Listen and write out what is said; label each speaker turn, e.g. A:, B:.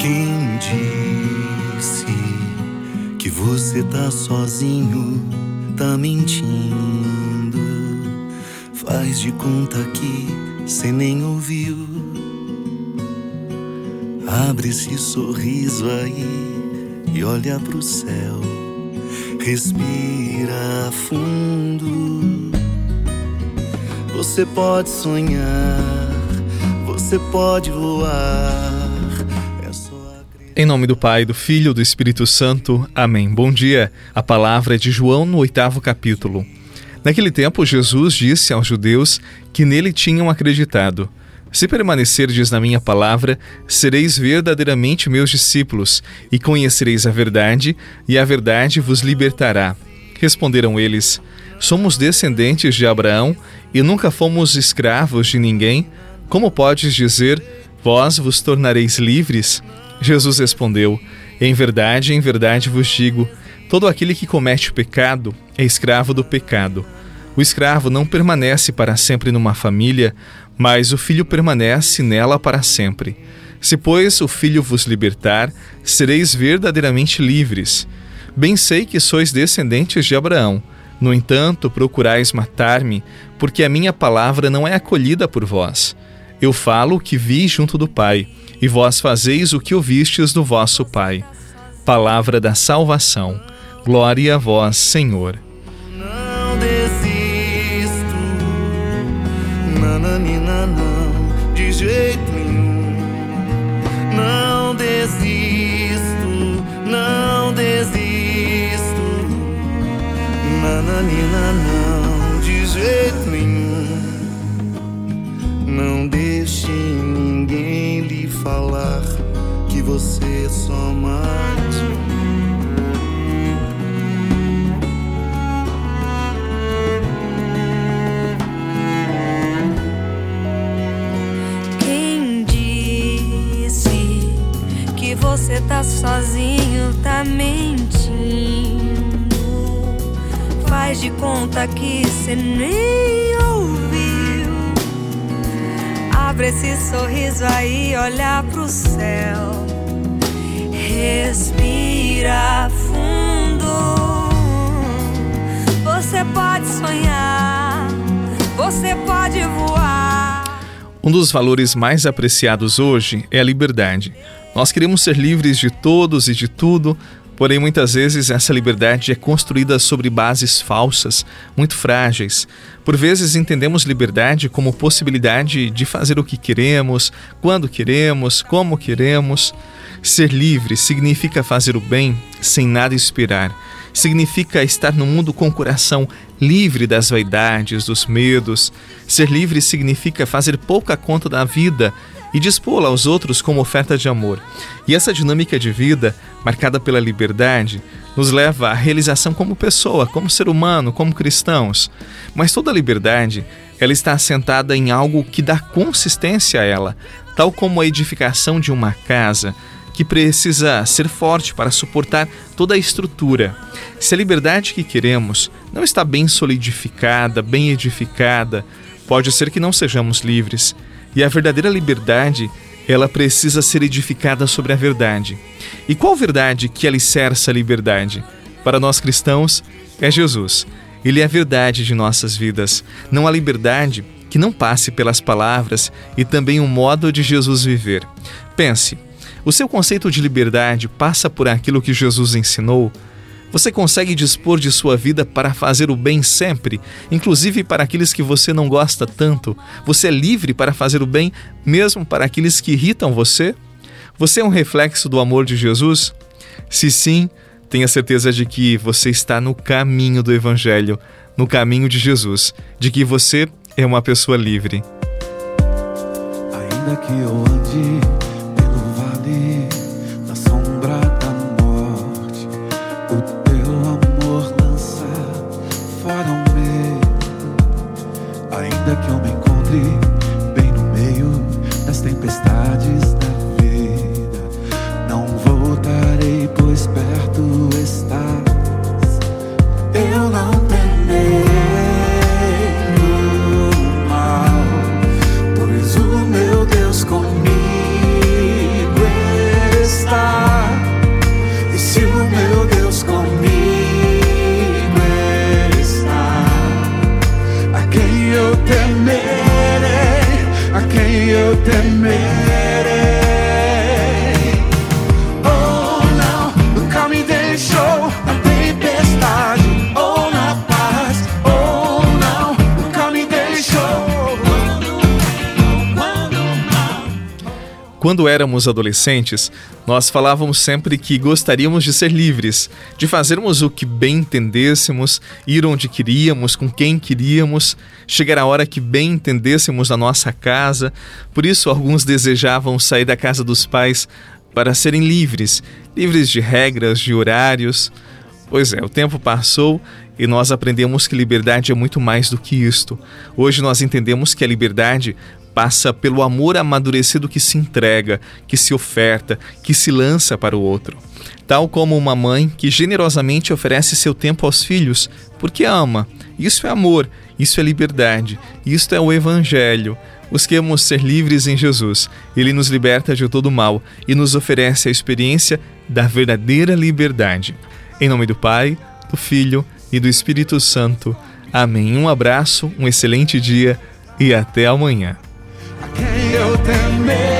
A: Quem disse que você tá sozinho, tá mentindo. Faz de conta que cê nem ouviu. Abre esse sorriso aí e olha pro céu. Respira fundo. Você pode sonhar, você pode voar.
B: Em nome do Pai, do Filho e do Espírito Santo. Amém. Bom dia. A palavra é de João no oitavo capítulo. Naquele tempo, Jesus disse aos judeus que nele tinham acreditado: Se permanecerdes na minha palavra, sereis verdadeiramente meus discípulos, e conhecereis a verdade, e a verdade vos libertará. Responderam eles: Somos descendentes de Abraão e nunca fomos escravos de ninguém. Como podes dizer, vós vos tornareis livres? Jesus respondeu: Em verdade, em verdade vos digo: todo aquele que comete pecado é escravo do pecado. O escravo não permanece para sempre numa família, mas o filho permanece nela para sempre. Se, pois, o filho vos libertar, sereis verdadeiramente livres. Bem sei que sois descendentes de Abraão. No entanto, procurais matar-me, porque a minha palavra não é acolhida por vós. Eu falo o que vi junto do Pai, e vós fazeis o que ouvistes do vosso Pai. Palavra da salvação. Glória a vós, Senhor.
A: Não desisto, nananina não, de jeito nenhum. Não desisto, não desisto, nananina não, de jeito nenhum. Você é.
C: Quem disse que você tá sozinho, tá mentindo. Faz de conta que cê nem ouviu. Abre esse sorriso aí, olha pro céu. Respira fundo. Você pode sonhar, você pode voar.
B: Um dos valores mais apreciados hoje é a liberdade. Nós queremos ser livres de todos e de tudo, porém muitas vezes essa liberdade é construída sobre bases falsas, muito frágeis. Por vezes entendemos liberdade como possibilidade de fazer o que queremos, quando queremos, como queremos. Ser livre significa fazer o bem sem nada esperar. Significa estar no mundo com o coração livre das vaidades, dos medos. Ser livre significa fazer pouca conta da vida e dispô-la aos outros como oferta de amor. E essa dinâmica de vida, marcada pela liberdade, nos leva à realização como pessoa, como ser humano, como cristãos. Mas toda liberdade, ela está assentada em algo que dá consistência a ela, tal como a edificação de uma casa que precisa ser forte para suportar toda a estrutura. Se a liberdade que queremos não está bem solidificada, bem edificada, pode ser que não sejamos livres. E a verdadeira liberdade, ela precisa ser edificada sobre a verdade. E qual verdade que alicerça a liberdade? Para nós cristãos, é Jesus. Ele é a verdade de nossas vidas. Não há liberdade que não passe pelas palavras e também o modo de Jesus viver. Pense, o seu conceito de liberdade passa por aquilo que Jesus ensinou? Você consegue dispor de sua vida para fazer o bem sempre, inclusive para aqueles que você não gosta tanto? Você é livre para fazer o bem mesmo para aqueles que irritam você? Você é um reflexo do amor de Jesus? Se sim, tenha certeza de que você está no caminho do Evangelho, no caminho de Jesus, de que você é uma pessoa livre.
D: Ainda que eu ande
B: Quando éramos adolescentes, nós falávamos sempre que gostaríamos de ser livres, de fazermos o que bem entendêssemos, ir onde queríamos, com quem queríamos, chegar a hora que bem entendêssemos a nossa casa. Por isso, alguns desejavam sair da casa dos pais para serem livres, livres de regras, de horários. Pois é, o tempo passou e nós aprendemos que liberdade é muito mais do que isto. Hoje nós entendemos que a liberdade passa pelo amor amadurecido que se entrega, que se oferta, que se lança para o outro. Tal como uma mãe que generosamente oferece seu tempo aos filhos, porque ama. Isso é amor, isso é liberdade, isto é o Evangelho. Busquemos ser livres em Jesus. Ele nos liberta de todo mal e nos oferece a experiência da verdadeira liberdade. Em nome do Pai, do Filho e do Espírito Santo. Amém. Um abraço, um excelente dia e até amanhã.
D: Eu temei.